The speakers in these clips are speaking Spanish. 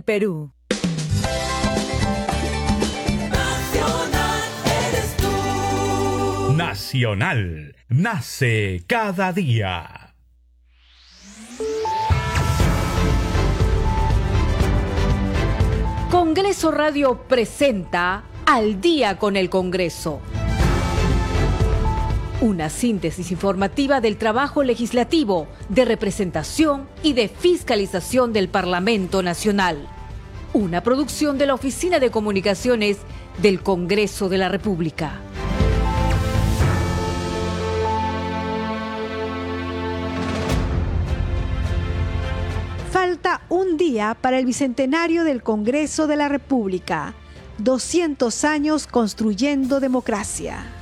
Perú. Nacional, nace cada día. Congreso Radio presenta Al día con el Congreso. Una síntesis informativa del trabajo legislativo, de representación y de fiscalización del Parlamento Nacional. Una producción de la Oficina de Comunicaciones del Congreso de la República. Falta un día para el bicentenario del Congreso de la República. 200 años construyendo democracia.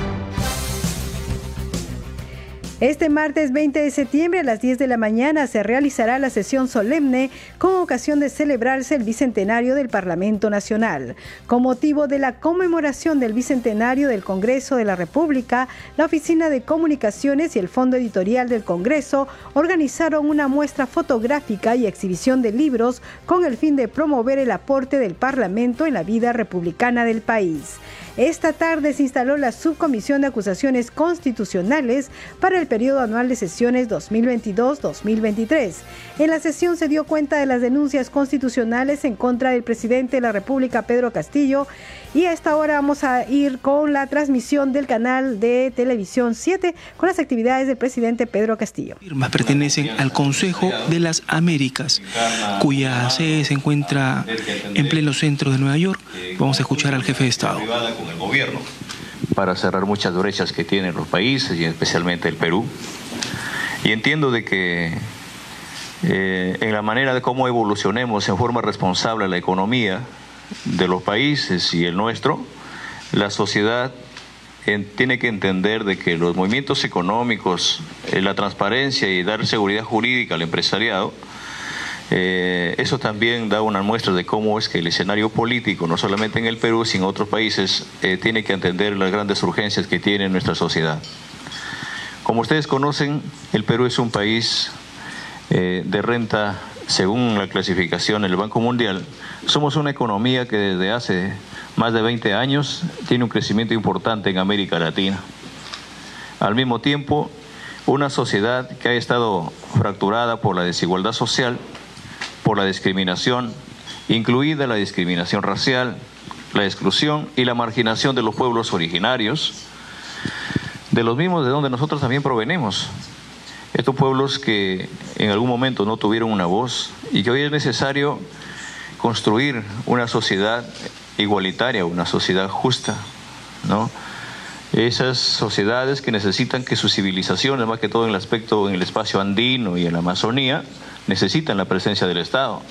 Este martes 20 de septiembre a las 10 de la mañana se realizará la sesión solemne con ocasión de celebrarse el bicentenario del Parlamento Nacional. Con motivo de la conmemoración del bicentenario del Congreso de la República, la Oficina de Comunicaciones y el Fondo Editorial del Congreso organizaron una muestra fotográfica y exhibición de libros con el fin de promover el aporte del Parlamento en la vida republicana del país. Esta tarde se instaló la Subcomisión de Acusaciones Constitucionales para el periodo anual de sesiones 2022-2023. En la sesión se dio cuenta de las denuncias constitucionales en contra del presidente de la República, Pedro Castillo, y a esta hora vamos a ir con la transmisión del canal de televisión 7 con las actividades del presidente Pedro Castillo. Firmas pertenecen al Consejo de las Américas, cuya sede se encuentra en pleno centro de Nueva York. Vamos a escuchar al jefe de Estado. El gobierno para cerrar muchas brechas que tienen los países y especialmente el Perú. Y entiendo de que eh, en la manera de cómo evolucionemos en forma responsable la economía, de los países y el nuestro, la sociedad tiene que entender de que los movimientos económicos, eh, la transparencia y dar seguridad jurídica al empresariado, eh, eso también da una muestra de cómo es que el escenario político, no solamente en el Perú, sino en otros países, eh, tiene que entender las grandes urgencias que tiene nuestra sociedad. Como ustedes conocen, el Perú es un país de renta según la clasificación del Banco Mundial, somos una economía que desde hace más de 20 años tiene un crecimiento importante en América Latina. Al mismo tiempo, una sociedad que ha estado fracturada por la desigualdad social, por la discriminación, incluida la discriminación racial, la exclusión y la marginación de los pueblos originarios, de los mismos de donde nosotros también provenimos, estos pueblos que en algún momento no tuvieron una voz y que hoy es necesario construir una sociedad igualitaria, una sociedad justa, ¿no? Esas sociedades que necesitan que sus civilizaciones, más que todo en el aspecto en el espacio andino y en la Amazonía, necesitan la presencia del Estado.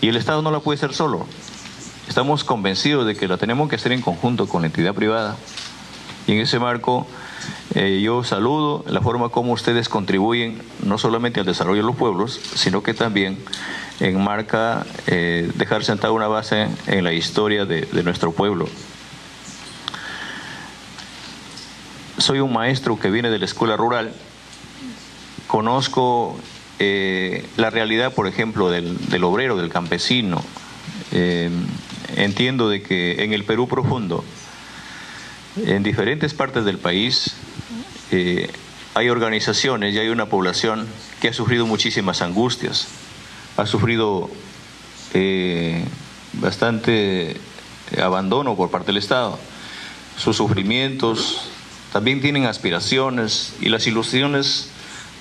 Y el Estado no la puede hacer solo. Estamos convencidos de que la tenemos que hacer en conjunto con la entidad privada. Y en ese marco eh, yo saludo la forma como ustedes contribuyen no solamente al desarrollo de los pueblos, sino que también enmarca eh, dejar sentada una base en la historia de, nuestro pueblo. Soy un maestro que viene de la escuela rural, conozco eh, la realidad, por ejemplo, del, obrero, del campesino. entiendo de que en el Perú profundo, en diferentes partes del país, eh, hay organizaciones y hay una población que ha sufrido muchísimas angustias, ha sufrido eh, bastante abandono por parte del Estado. Sus sufrimientos también tienen aspiraciones y las ilusiones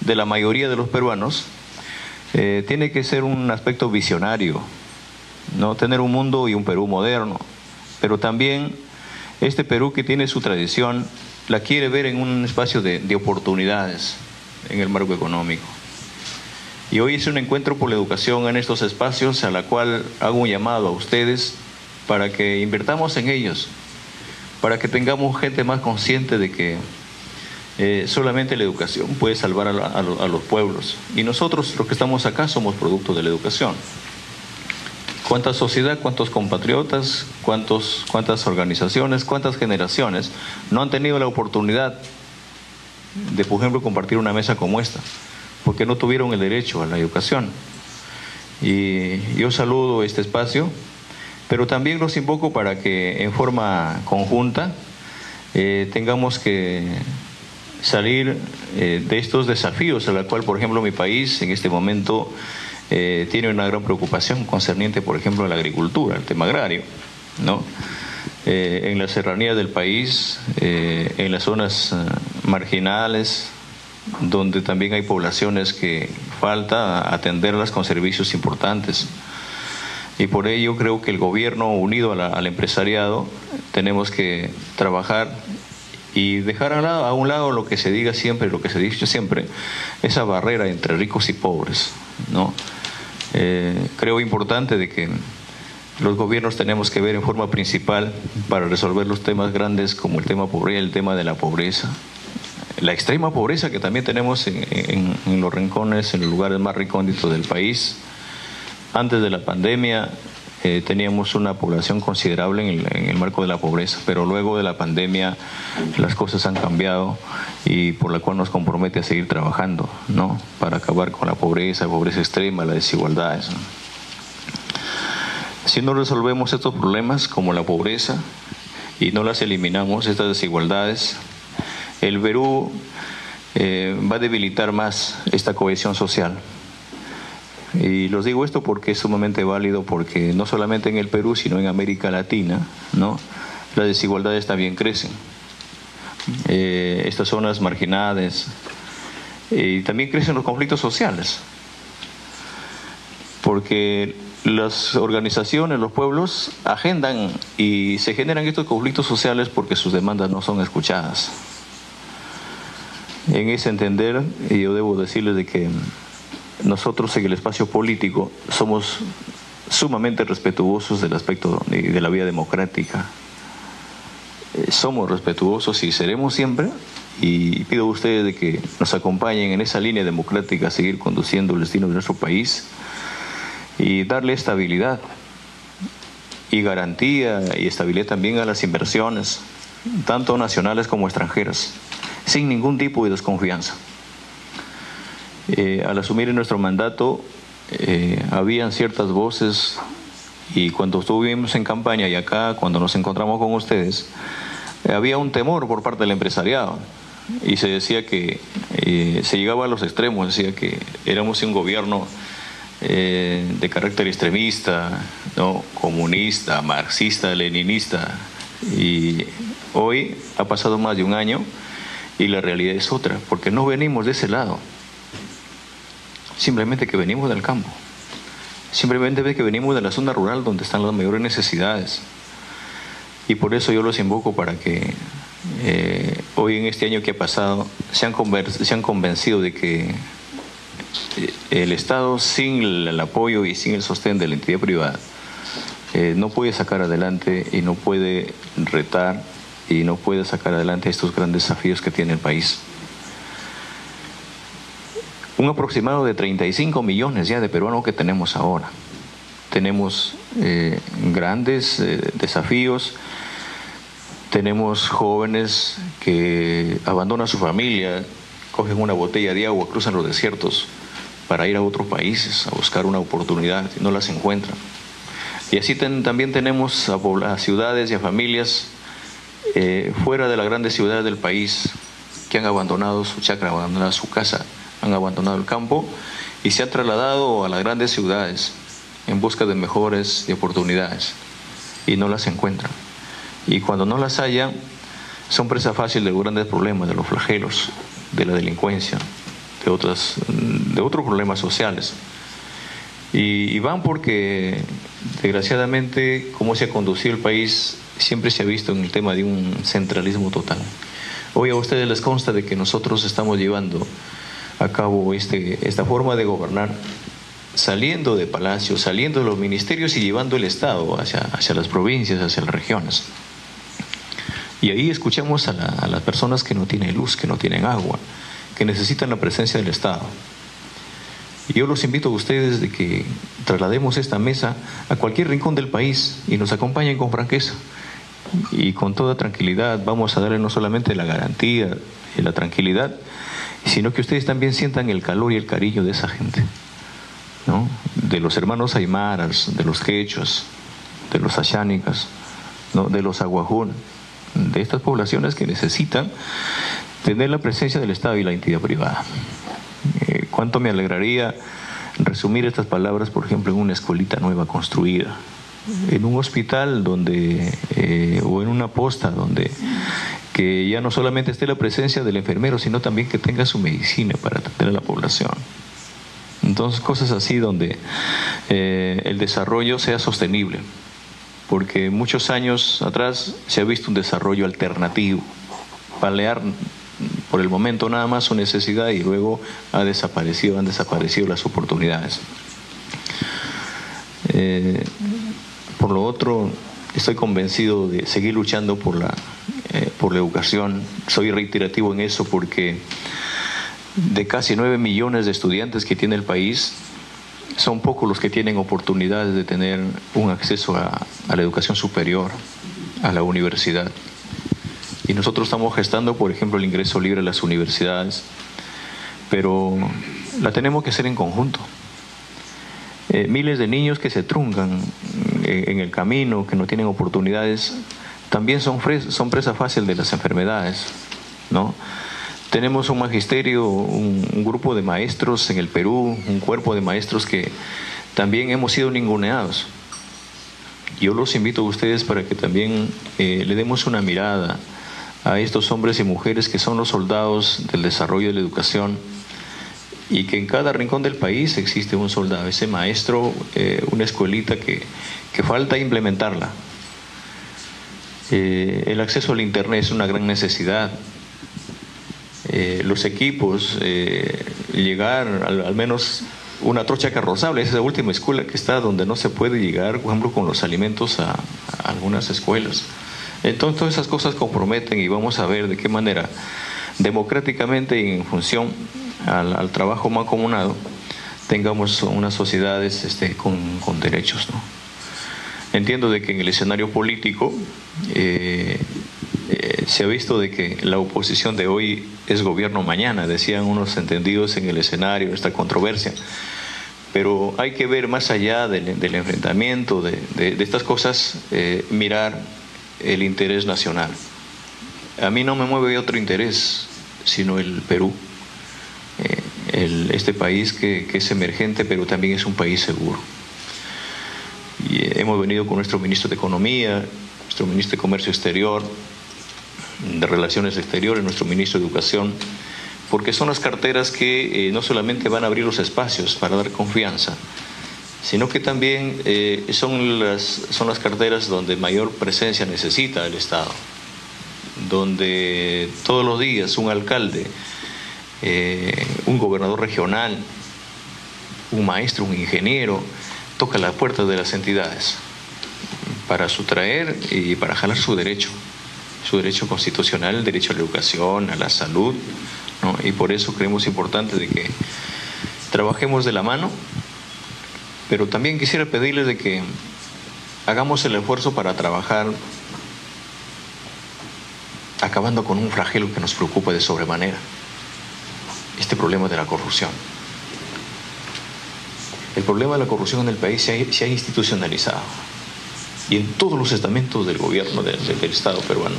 de la mayoría de los peruanos eh, tiene que ser un aspecto visionario, no tener un mundo y un Perú moderno, pero también este Perú que tiene su tradición la quiere ver en un espacio de, oportunidades en el marco económico. Y hoy es un encuentro por la educación en estos espacios a la cual hago un llamado a ustedes para que invertamos en ellos, para que tengamos gente más consciente de que eh, solamente la educación puede salvar a, los pueblos. Y nosotros, los que estamos acá, somos producto de la educación. ¿Cuánta sociedad, cuántos compatriotas, cuántos, cuántas organizaciones, cuántas generaciones no han tenido la oportunidad de, por ejemplo, compartir una mesa como esta? Porque no tuvieron el derecho a la educación. Y yo saludo este espacio, pero también los invoco para que en forma conjunta eh, tengamos que salir eh, de estos desafíos, a la cual, por ejemplo, mi país en este momento eh, tiene una gran preocupación concerniente, por ejemplo, a la agricultura, el tema agrario, ¿no? En la serranía del país, en las zonas marginales, donde también hay poblaciones que falta atenderlas con servicios importantes. Y por ello creo que el gobierno unido al empresariado tenemos que trabajar y dejar a, un lado lo que se diga siempre, lo que se dice siempre, esa barrera entre ricos y pobres. ¿no? Eh, creo importante de que los gobiernos tenemos que ver en forma principal para resolver los temas grandes como el tema pobreza, el tema de la pobreza, la extrema pobreza que también tenemos en, en los rincones, en los lugares más recónditos del país. Antes de la pandemia eh, teníamos una población considerable en el, marco de la pobreza, pero luego de la pandemia las cosas han cambiado y por la cual nos compromete a seguir trabajando, ¿no? Para acabar con la pobreza, la pobreza extrema, las desigualdades. Si no resolvemos estos problemas como la pobreza y no las eliminamos, estas desigualdades, el Perú eh, va a debilitar más esta cohesión social. Y los digo esto porque es sumamente válido, porque no solamente en el Perú, sino en América Latina, ¿no? las desigualdades también crecen. Eh, estas zonas marginadas, y también crecen los conflictos sociales, porque las organizaciones, los pueblos agendan y se generan estos conflictos sociales porque sus demandas no son escuchadas. En ese entender, yo debo decirles de que nosotros en el espacio político somos sumamente respetuosos del aspecto de la vida democrática. Eh, somos respetuosos y seremos siempre y pido a ustedes de que nos acompañen en esa línea democrática a seguir conduciendo el destino de nuestro país y darle estabilidad y garantía y estabilidad también a las inversiones, tanto nacionales como extranjeras, sin ningún tipo de desconfianza. Eh, al asumir nuestro mandato, eh, habían ciertas voces y cuando estuvimos en campaña y acá, cuando nos encontramos con ustedes, eh, había un temor por parte del empresariado. Y se decía que se llegaba a los extremos, decía que éramos un gobierno de carácter extremista, ¿no? comunista, marxista, leninista. Y hoy ha pasado más de un año y la realidad es otra, porque no venimos de ese lado simplemente que venimos del campo, simplemente que venimos de la zona rural donde están las mayores necesidades. Y por eso yo los invoco para que eh, hoy en este año que ha pasado se han, se han convencido de que eh, el Estado sin el apoyo y sin el sostén de la entidad privada eh, no puede sacar adelante y no puede retar y no puede sacar adelante estos grandes desafíos que tiene el país un aproximado de 35 millones ya de peruanos que tenemos ahora. Tenemos eh, grandes eh, desafíos, tenemos jóvenes que abandonan su familia, cogen una botella de agua, cruzan los desiertos para ir a otros países a buscar una oportunidad y no las encuentran. Y así también tenemos a, ciudades y a familias eh, fuera de las grandes ciudades del país que han abandonado su chacra, abandonado su casa han abandonado el campo y se han trasladado a las grandes ciudades en busca de mejores oportunidades y no las encuentran. Y cuando no las haya, son presa fácil de grandes problemas, de los flagelos, de la delincuencia, de, otras, de otros problemas sociales. Y, y, van porque, desgraciadamente, como se ha conducido el país, siempre se ha visto en el tema de un centralismo total. Hoy a ustedes les consta de que nosotros estamos llevando a cabo este, esta forma de gobernar saliendo de palacio, saliendo de los ministerios y llevando el Estado hacia, hacia las provincias, hacia las regiones. Y ahí escuchamos a, a las personas que no tienen luz, que no tienen agua, que necesitan la presencia del Estado. Y yo los invito a ustedes de que traslademos esta mesa a cualquier rincón del país y nos acompañen con franqueza. Y con toda tranquilidad vamos a darle no solamente la garantía y la tranquilidad, sino que ustedes también sientan el calor y el cariño de esa gente, de los hermanos aymaras, de los quechos, de los ashánicas, de los aguajún, de estas poblaciones que necesitan tener la presencia del Estado y la entidad privada. Eh, ¿Cuánto me alegraría resumir estas palabras, por ejemplo, en una escuelita nueva construida? en un hospital donde eh, o en una posta donde que ya no solamente esté la presencia del enfermero, sino también que tenga su medicina para atender a la población. Entonces, cosas así donde eh, el desarrollo sea sostenible, porque muchos años atrás se ha visto un desarrollo alternativo, palear por el momento nada más su necesidad y luego ha desaparecido, han desaparecido las oportunidades. Eh, por lo otro, estoy convencido de seguir luchando por la, por la educación. Soy reiterativo en eso porque de casi 9 millones de estudiantes que tiene el país, son pocos los que tienen oportunidades de tener un acceso a, la educación superior, a la universidad. Y nosotros estamos gestando, por ejemplo, el ingreso libre a las universidades, pero la tenemos que hacer en conjunto. Eh, miles de niños que se truncan eh, en el camino, que no tienen oportunidades, también son, presa fácil de las enfermedades, ¿no? Tenemos un magisterio, un, grupo de maestros en el Perú, un cuerpo de maestros que también hemos sido ninguneados. Yo los invito a ustedes para que también eh, le demos una mirada a estos hombres y mujeres que son los soldados del desarrollo de la educación y que en cada rincón del país existe un soldado, ese maestro, eh, una escuelita que, que, falta implementarla. Eh, el acceso al Internet es una gran necesidad. Eh, los equipos, llegar al, menos una trocha carrozable, esa es la última escuela que está donde no se puede llegar, por ejemplo, con los alimentos a, a algunas escuelas. Entonces todas esas cosas comprometen y vamos a ver de qué manera democráticamente y en función al, al trabajo mancomunado, tengamos unas sociedades este, con, con, derechos. ¿no? Entiendo de que en el escenario político eh, eh, se ha visto de que la oposición de hoy es gobierno mañana, decían unos entendidos en el escenario, esta controversia. Pero hay que ver más allá del, enfrentamiento, de, de, de, estas cosas, eh, mirar el interés nacional. A mí no me mueve otro interés, sino el Perú este país que, es emergente, pero también es un país seguro. Hemos venido con nuestro ministro de Economía, nuestro ministro de Comercio Exterior, de Relaciones Exteriores, nuestro ministro de Educación, porque son las carteras que eh, no solamente van a abrir los espacios para dar confianza, sino que también eh, son, las, son las carteras donde mayor presencia necesita el Estado, donde todos los días un alcalde eh, un gobernador regional, un maestro, un ingeniero, toca la puerta de las entidades para sustraer y para jalar su derecho, su derecho constitucional, el derecho a la educación, a la salud, ¿no? y por eso creemos importante de que trabajemos de la mano, pero también quisiera pedirles de que hagamos el esfuerzo para trabajar acabando con un flagelo que nos preocupa de sobremanera este problema de la corrupción. El problema de la corrupción en el país se ha, se ha institucionalizado y en todos los estamentos del gobierno del, Estado peruano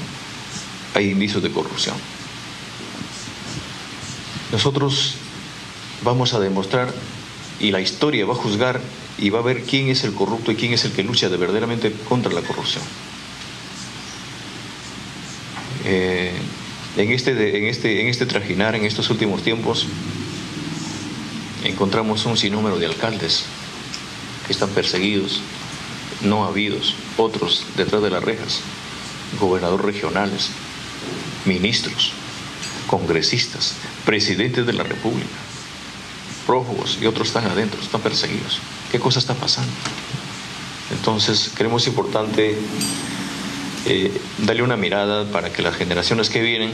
hay indicios de corrupción. Nosotros vamos a demostrar y la historia va a juzgar y va a ver quién es el corrupto y quién es el que lucha de verdaderamente contra la corrupción. Eh, en este, en este, en este trajinar, en estos últimos tiempos, encontramos un sinnúmero de alcaldes que están perseguidos, no habidos, otros detrás de las rejas, gobernadores regionales, ministros, congresistas, presidentes de la República, prófugos y otros están adentro, están perseguidos. ¿Qué cosa está pasando? Entonces, creemos importante eh, darle una mirada para que las generaciones que vienen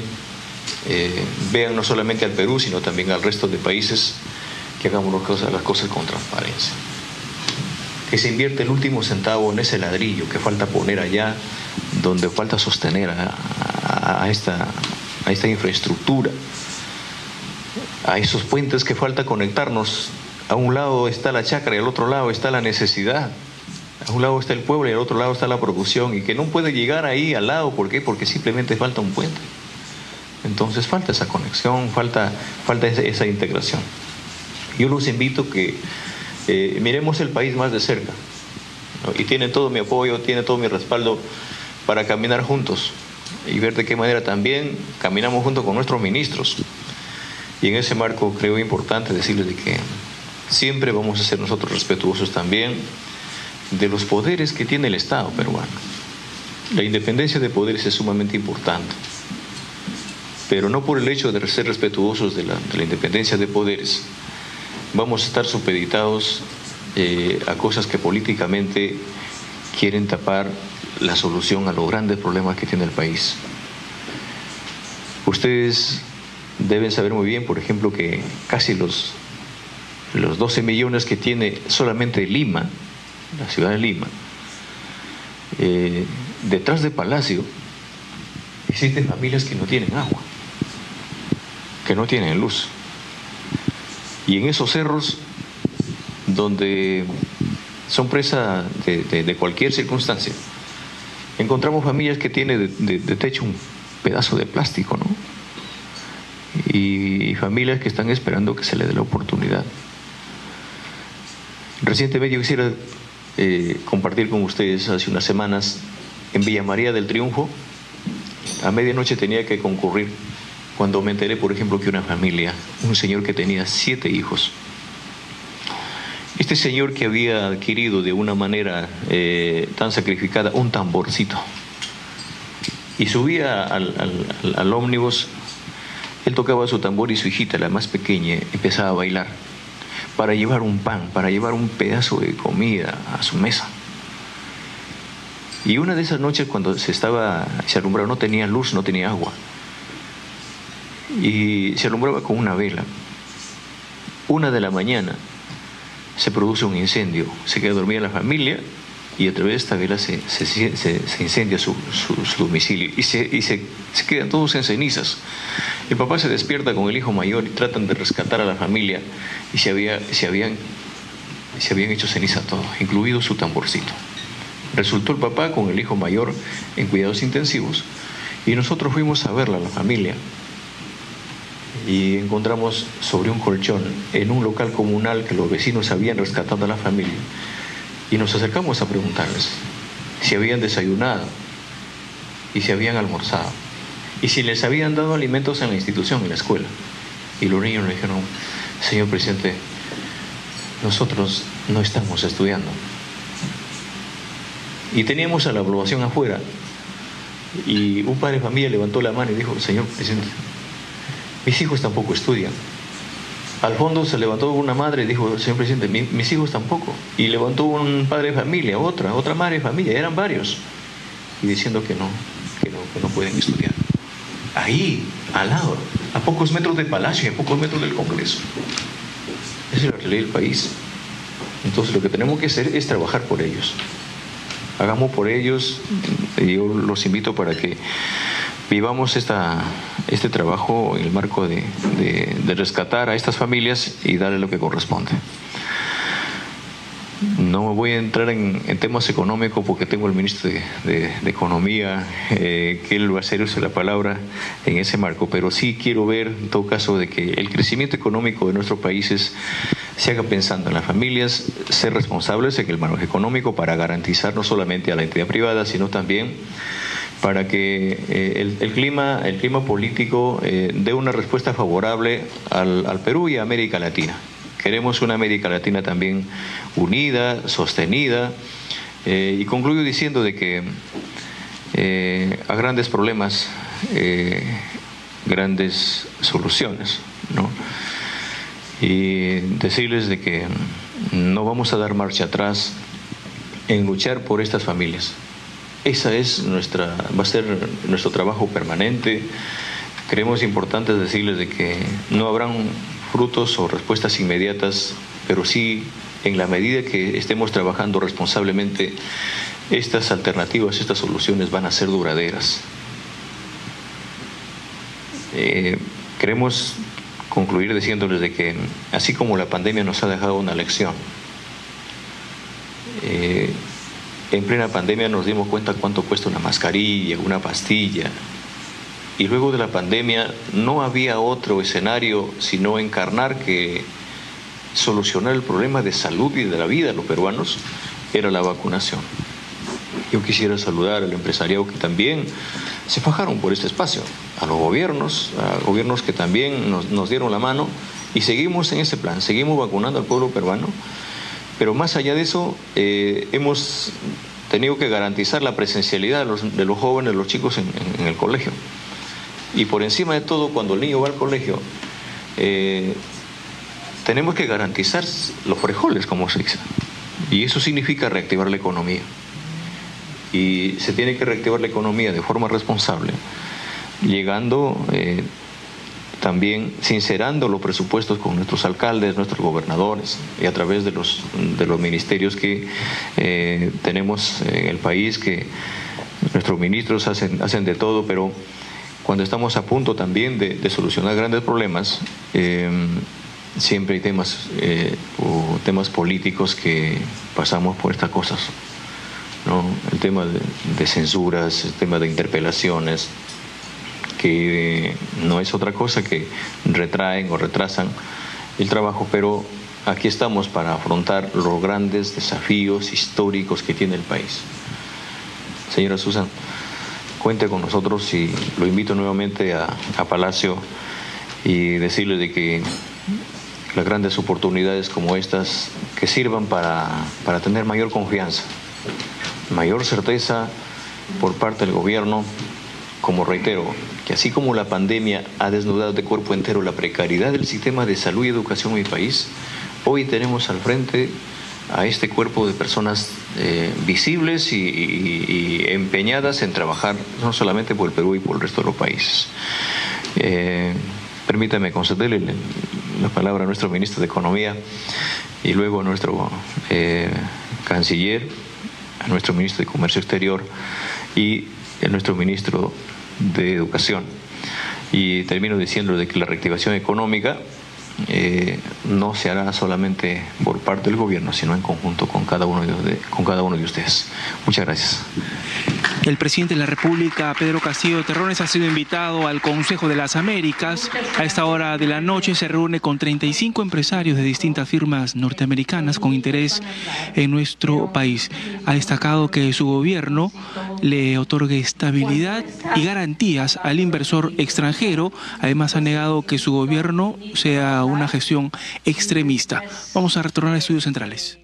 eh, vean no solamente al Perú, sino también al resto de países que hagamos las cosas, las cosas con transparencia. Que se invierte el último centavo en ese ladrillo que falta poner allá, donde falta sostener a, esta, a esta infraestructura, a esos puentes que falta conectarnos. A un lado está la chacra y al otro lado está la necesidad. A un lado está el pueblo y al otro lado está la producción y que no puede llegar ahí al lado. ¿Por qué? Porque simplemente falta un puente. Entonces falta esa conexión, falta, falta esa, integración. Yo los invito que eh, miremos el país más de cerca. Y tiene todo mi apoyo, tiene todo mi respaldo para caminar juntos y ver de qué manera también caminamos junto con nuestros ministros. Y en ese marco creo importante decirles de que siempre vamos a ser nosotros respetuosos también de los poderes que tiene el Estado peruano. La independencia de poderes es sumamente importante, pero no por el hecho de ser respetuosos de la, independencia de poderes, vamos a estar supeditados eh, a cosas que políticamente quieren tapar la solución a los grandes problemas que tiene el país. Ustedes deben saber muy bien, por ejemplo, que casi los, los 12 millones que tiene solamente Lima, la ciudad de Lima, eh, detrás de Palacio existen familias que no tienen agua, que no tienen luz. Y en esos cerros, donde son presa de, cualquier circunstancia, encontramos familias que tienen de, techo un pedazo de plástico, ¿no? Y familias que están esperando que se les dé la oportunidad. Recientemente yo quisiera eh, compartir con ustedes hace unas semanas en Villa María del Triunfo. A medianoche tenía que concurrir cuando me enteré, por ejemplo, que una familia, un señor que tenía siete hijos, este señor que había adquirido de una manera eh, tan sacrificada un tamborcito y subía al, al, al ómnibus, él tocaba su tambor y su hijita, la más pequeña, empezaba a bailar para llevar un pan, para llevar un pedazo de comida a su mesa. Y una de esas noches cuando se estaba, se alumbraba, no tenía luz, no tenía agua. Y se alumbraba con una vela. Una de la mañana se produce un incendio, se queda dormida la familia y a través de esta vela se, incendia su, domicilio y, se, y se, quedan todos en cenizas. El papá se despierta con el hijo mayor y tratan de rescatar a la familia y se, había, se, habían, se habían hecho ceniza todos, incluido su tamborcito. Resultó el papá con el hijo mayor en cuidados intensivos y nosotros fuimos a verla la familia y encontramos sobre un colchón en un local comunal que los vecinos habían rescatado a la familia y nos acercamos a preguntarles si habían desayunado y si habían almorzado y si les habían dado alimentos en la institución, en la escuela. Y los niños nos dijeron, señor presidente, nosotros no estamos estudiando. Y teníamos a la aprobación afuera y un padre de familia levantó la mano y dijo, señor presidente, mis hijos tampoco estudian. Al fondo se levantó una madre y dijo, señor presidente, mis hijos tampoco. Y levantó un padre de familia, otra, otra madre de familia, eran varios. Y diciendo que no, que no, pueden estudiar. Ahí, al lado, a pocos metros del palacio, a pocos metros del Congreso. Esa es la realidad del país. Entonces lo que tenemos que hacer es trabajar por ellos. Hagamos por ellos, y yo los invito para que vivamos esta, este trabajo en el marco de, rescatar a estas familias y darle lo que corresponde. No voy a entrar en, temas económicos porque tengo el ministro de, Economía, eh, que él va a hacer uso de la palabra en ese marco, pero sí quiero ver, en todo caso, de que el crecimiento económico de nuestros países se haga pensando en las familias, ser responsables en el manejo económico para garantizar no solamente a la entidad privada, sino también para que eh, el, clima, el clima político eh, dé una respuesta favorable al, Perú y a América Latina. Queremos una América Latina también unida, sostenida, eh, y concluyo diciendo de que a grandes problemas, grandes soluciones, ¿no? Y decirles de que no vamos a dar marcha atrás en luchar por estas familias esa es nuestra, va a ser nuestro trabajo permanente. Creemos importante decirles de que no habrán frutos o respuestas inmediatas, pero sí en la medida que estemos trabajando responsablemente, estas alternativas, estas soluciones van a ser duraderas. Eh, queremos concluir diciéndoles de que así como la pandemia nos ha dejado una lección, eh, en plena pandemia nos dimos cuenta cuánto cuesta una mascarilla, una pastilla. Y luego de la pandemia no había otro escenario sino encarnar que solucionar el problema de salud y de la vida de los peruanos era la vacunación. Yo quisiera saludar al empresariado que también se fajaron por este espacio, a los gobiernos, a gobiernos que también nos, dieron la mano y seguimos en ese plan, seguimos vacunando al pueblo peruano, pero más allá de eso eh, hemos tenido que garantizar la presencialidad de los, de los jóvenes, los chicos en, el colegio. Y por encima de todo, cuando el niño va al colegio, eh, tenemos que garantizar los frijoles, como se dice. Y eso significa reactivar la economía. Y se tiene que reactivar la economía de forma responsable, llegando eh, también sincerando los presupuestos con nuestros alcaldes, nuestros gobernadores y a través de los, de los ministerios que eh, tenemos en el país, que nuestros ministros hacen, hacen de todo, pero cuando estamos a punto también de, solucionar grandes problemas, eh, siempre hay temas eh, o temas políticos que pasamos por estas cosas. ¿no? El tema de, censuras, el tema de interpelaciones, que no es otra cosa que retraen o retrasan el trabajo, pero aquí estamos para afrontar los grandes desafíos históricos que tiene el país. Señora Susan, cuente con nosotros y lo invito nuevamente a, a Palacio y decirle de que las grandes oportunidades como estas que sirvan para, para tener mayor confianza, mayor certeza por parte del gobierno, como reitero, que así como la pandemia ha desnudado de cuerpo entero la precariedad del sistema de salud y educación en mi país, hoy tenemos al frente a este cuerpo de personas eh, visibles y, empeñadas en trabajar no solamente por el Perú y por el resto de los países. Eh, permítame concederle la palabra a nuestro ministro de Economía y luego a nuestro eh, canciller, a nuestro ministro de Comercio Exterior y a nuestro ministro de Educación. Y termino diciendo de que la reactivación económica eh, no se hará solamente por parte del gobierno, sino en conjunto con cada uno de, con cada uno de ustedes. Muchas gracias. El presidente de la República, Pedro Castillo Terrones, ha sido invitado al Consejo de las Américas. A esta hora de la noche se reúne con 35 empresarios de distintas firmas norteamericanas con interés en nuestro país. Ha destacado que su gobierno le otorgue estabilidad y garantías al inversor extranjero. Además, ha negado que su gobierno sea una gestión extremista. Vamos a retornar a estudios centrales.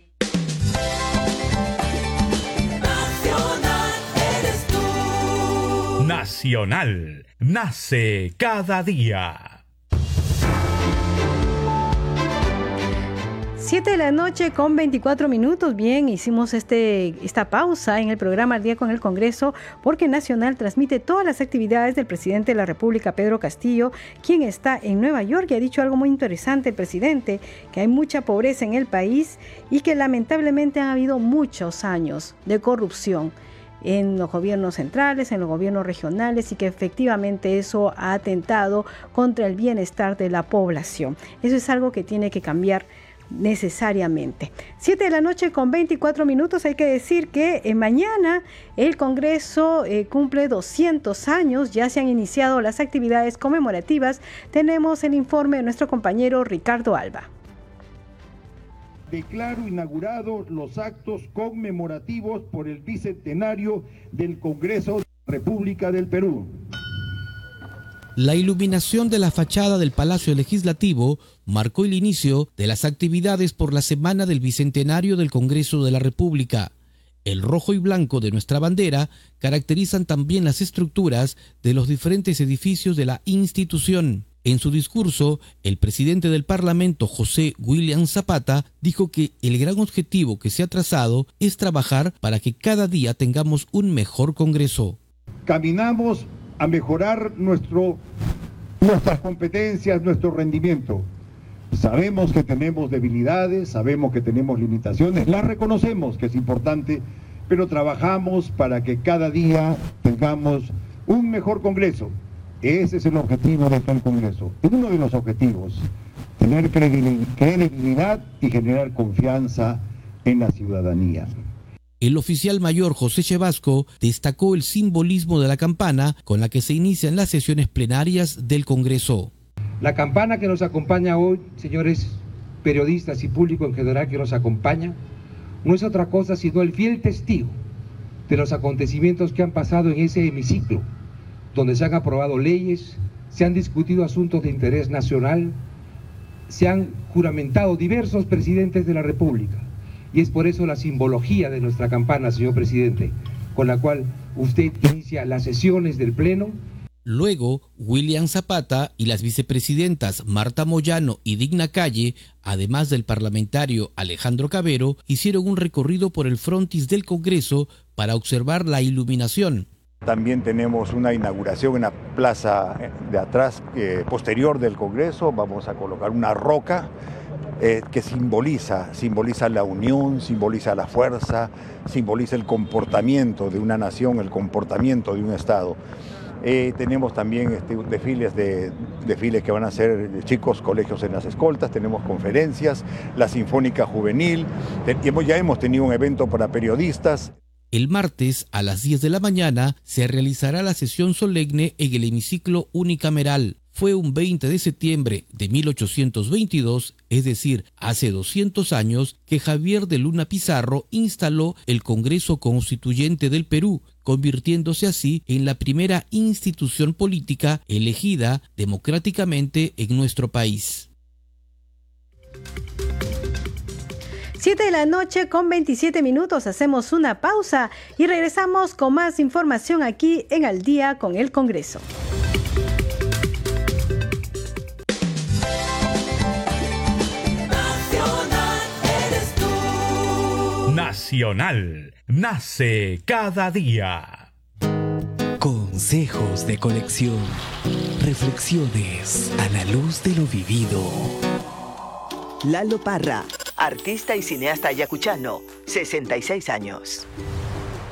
Nacional. Nace cada día. Siete de la noche con 24 minutos. Bien, hicimos este, esta pausa en el programa Al Día con el Congreso porque Nacional transmite todas las actividades del presidente de la República, Pedro Castillo, quien está en Nueva York y ha dicho algo muy interesante el presidente, que hay mucha pobreza en el país y que lamentablemente ha habido muchos años de corrupción en los gobiernos centrales, en los gobiernos regionales y que efectivamente eso ha atentado contra el bienestar de la población. Eso es algo que tiene que cambiar necesariamente. Siete de la noche con 24 minutos. Hay que decir que eh, mañana el Congreso eh, cumple 200 años. Ya se han iniciado las actividades conmemorativas. Tenemos el informe de nuestro compañero Ricardo Alba declaro inaugurados los actos conmemorativos por el bicentenario del Congreso de la República del Perú. La iluminación de la fachada del Palacio Legislativo marcó el inicio de las actividades por la semana del Bicentenario del Congreso de la República. El rojo y blanco de nuestra bandera caracterizan también las estructuras de los diferentes edificios de la institución. En su discurso, el presidente del Parlamento, José William Zapata, dijo que el gran objetivo que se ha trazado es trabajar para que cada día tengamos un mejor Congreso. Caminamos a mejorar nuestro, nuestras competencias, nuestro rendimiento. Sabemos que tenemos debilidades, sabemos que tenemos limitaciones, las reconocemos que es importante, pero trabajamos para que cada día tengamos un mejor Congreso. Ese es el objetivo de tal Congreso. Es uno de los objetivos, tener credibilidad y generar confianza en la ciudadanía. El oficial mayor José Chevasco destacó el simbolismo de la campana con la que se inician las sesiones plenarias del Congreso. La campana que nos acompaña hoy, señores periodistas y público en general que nos acompaña, no es otra cosa sino el fiel testigo de los acontecimientos que han pasado en ese hemiciclo, donde se han aprobado leyes, se han discutido asuntos de interés nacional, se han juramentado diversos presidentes de la República. Y es por eso la simbología de nuestra campana, señor presidente, con la cual usted inicia las sesiones del Pleno Luego, William Zapata y las vicepresidentas Marta Moyano y Digna Calle, además del parlamentario Alejandro Cabero, hicieron un recorrido por el frontis del Congreso para observar la iluminación. También tenemos una inauguración en la plaza de atrás eh, posterior del Congreso. Vamos a colocar una roca eh, que simboliza, simboliza la unión, simboliza la fuerza, simboliza el comportamiento de una nación, el comportamiento de un Estado. Eh, tenemos también este, desfiles, de, desfiles que van a ser chicos, colegios en las escoltas, tenemos conferencias, la Sinfónica Juvenil, ya hemos tenido un evento para periodistas. El martes a las 10 de la mañana se realizará la sesión solemne en el hemiciclo unicameral fue un 20 de septiembre de 1822, es decir, hace 200 años, que Javier de Luna Pizarro instaló el Congreso Constituyente del Perú, convirtiéndose así en la primera institución política elegida democráticamente en nuestro país. Siete de la noche con 27 minutos hacemos una pausa y regresamos con más información aquí en Al día con el Congreso. Nacional nace cada día. Consejos de colección. Reflexiones a la luz de lo vivido. Lalo Parra, artista y cineasta ayacuchano, 66 años.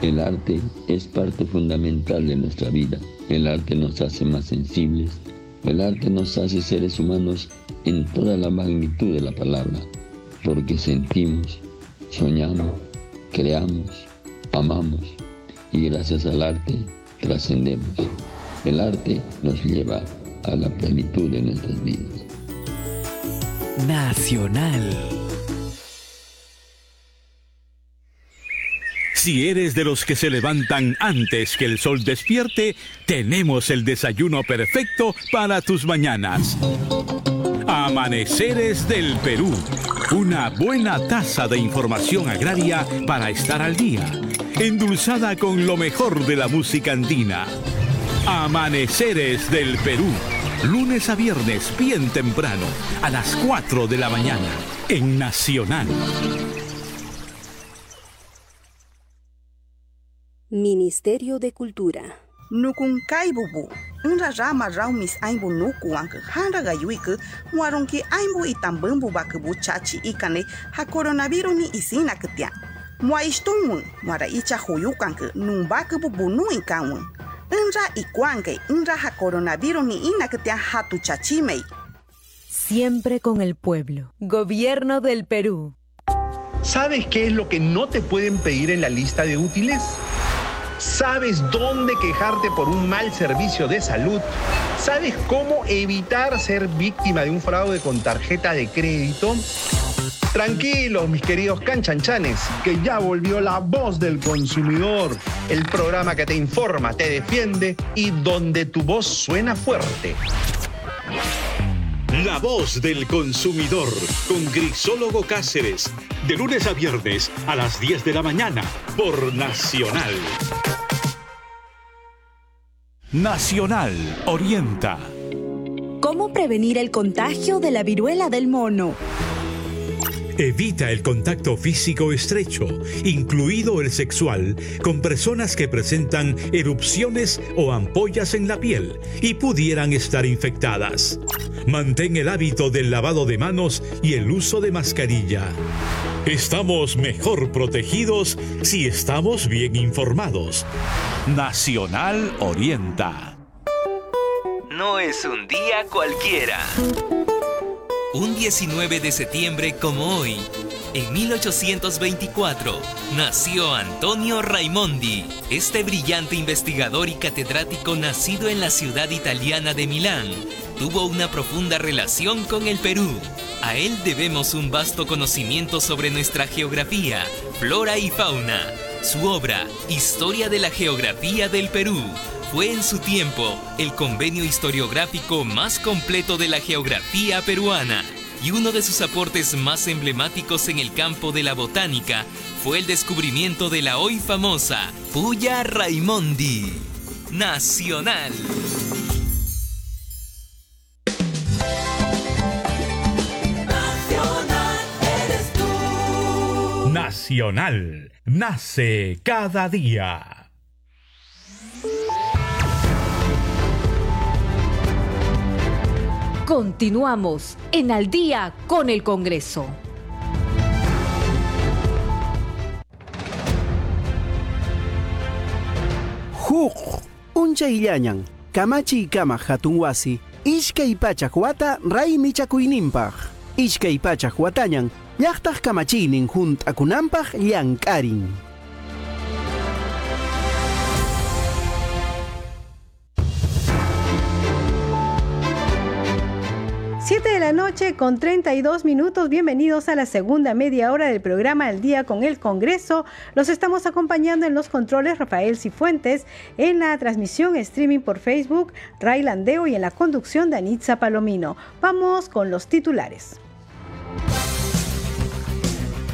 El arte es parte fundamental de nuestra vida. El arte nos hace más sensibles. El arte nos hace seres humanos en toda la magnitud de la palabra, porque sentimos, soñamos, creamos, amamos y gracias al arte trascendemos. El arte nos lleva a la plenitud de nuestras vidas. Nacional. Si eres de los que se levantan antes que el sol despierte, tenemos el desayuno perfecto para tus mañanas. Amaneceres del Perú. Una buena taza de información agraria para estar al día. Endulzada con lo mejor de la música andina. Amaneceres del Perú. Lunes a viernes, bien temprano, a las 4 de la mañana, en Nacional. Ministerio de Cultura. nukun kai bubu nra rama rau mis aimbu nuku wank handa ga yuik warong ki aimbu itambun bu bak bu chachi ikane ha coronavirus ni isina ktia mwa istungun mwara icha huyukank nun bak bu bu nu inkangun nra ikuanke nra ha coronavirus ni ina ktia hatu chachimei Siempre con el pueblo. Gobierno del Perú. ¿Sabes qué es lo que no te pueden pedir en la lista de útiles? ¿Sabes dónde quejarte por un mal servicio de salud? ¿Sabes cómo evitar ser víctima de un fraude con tarjeta de crédito? Tranquilos, mis queridos canchanchanes, que ya volvió la voz del consumidor, el programa que te informa, te defiende y donde tu voz suena fuerte. La voz del consumidor con Grisólogo Cáceres, de lunes a viernes a las 10 de la mañana por Nacional. Nacional Orienta. ¿Cómo prevenir el contagio de la viruela del mono? Evita el contacto físico estrecho, incluido el sexual, con personas que presentan erupciones o ampollas en la piel y pudieran estar infectadas. Mantén el hábito del lavado de manos y el uso de mascarilla. Estamos mejor protegidos si estamos bien informados. Nacional Orienta. No es un día cualquiera. Un 19 de septiembre como hoy, en 1824, nació Antonio Raimondi, este brillante investigador y catedrático nacido en la ciudad italiana de Milán. Tuvo una profunda relación con el Perú. A él debemos un vasto conocimiento sobre nuestra geografía, flora y fauna. Su obra, Historia de la Geografía del Perú, fue en su tiempo el convenio historiográfico más completo de la geografía peruana y uno de sus aportes más emblemáticos en el campo de la botánica fue el descubrimiento de la hoy famosa Puya Raimondi. Nacional. Nacional. Nace cada día. Continuamos en Al día con el Congreso. Huk, uncha illañan, kamachi kama hatunwasi, ishkay pachak wata ray michakuyninpaq. Ishkay pachak watañan, llaqtaq kamachinin hunt'akunanpaq llank'arin. 7 de la noche con 32 minutos. Bienvenidos a la segunda media hora del programa El Día con el Congreso. Los estamos acompañando en los controles Rafael Cifuentes, en la transmisión streaming por Facebook, Ray Landeo y en la conducción de Anitza Palomino. Vamos con los titulares.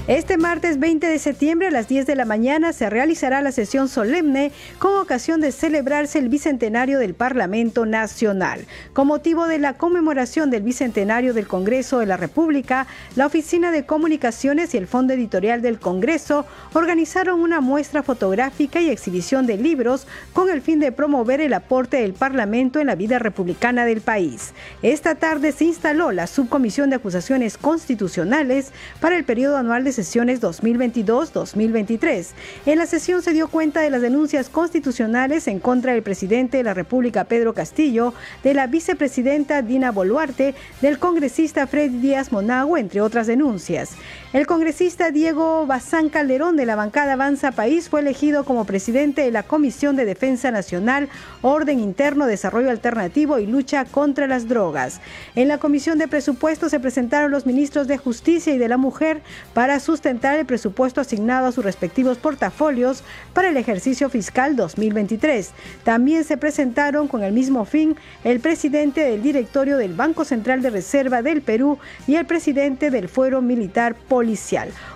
Este martes 20 de septiembre a las 10 de la mañana se realizará la sesión solemne con ocasión de celebrarse el bicentenario del Parlamento Nacional. Con motivo de la conmemoración del bicentenario del Congreso de la República, la Oficina de Comunicaciones y el Fondo Editorial del Congreso organizaron una muestra fotográfica y exhibición de libros con el fin de promover el aporte del Parlamento en la vida republicana del país. Esta tarde se instaló la Subcomisión de Acusaciones Constitucionales para el periodo anual de sesiones 2022-2023. En la sesión se dio cuenta de las denuncias constitucionales en contra del presidente de la República, Pedro Castillo, de la vicepresidenta Dina Boluarte, del congresista Freddy Díaz Monago, entre otras denuncias. El congresista Diego Bazán Calderón de la bancada Avanza País fue elegido como presidente de la Comisión de Defensa Nacional, Orden Interno, Desarrollo Alternativo y Lucha contra las Drogas. En la Comisión de Presupuestos se presentaron los ministros de Justicia y de la Mujer para sustentar el presupuesto asignado a sus respectivos portafolios para el ejercicio fiscal 2023. También se presentaron con el mismo fin el presidente del directorio del Banco Central de Reserva del Perú y el presidente del Fuero Militar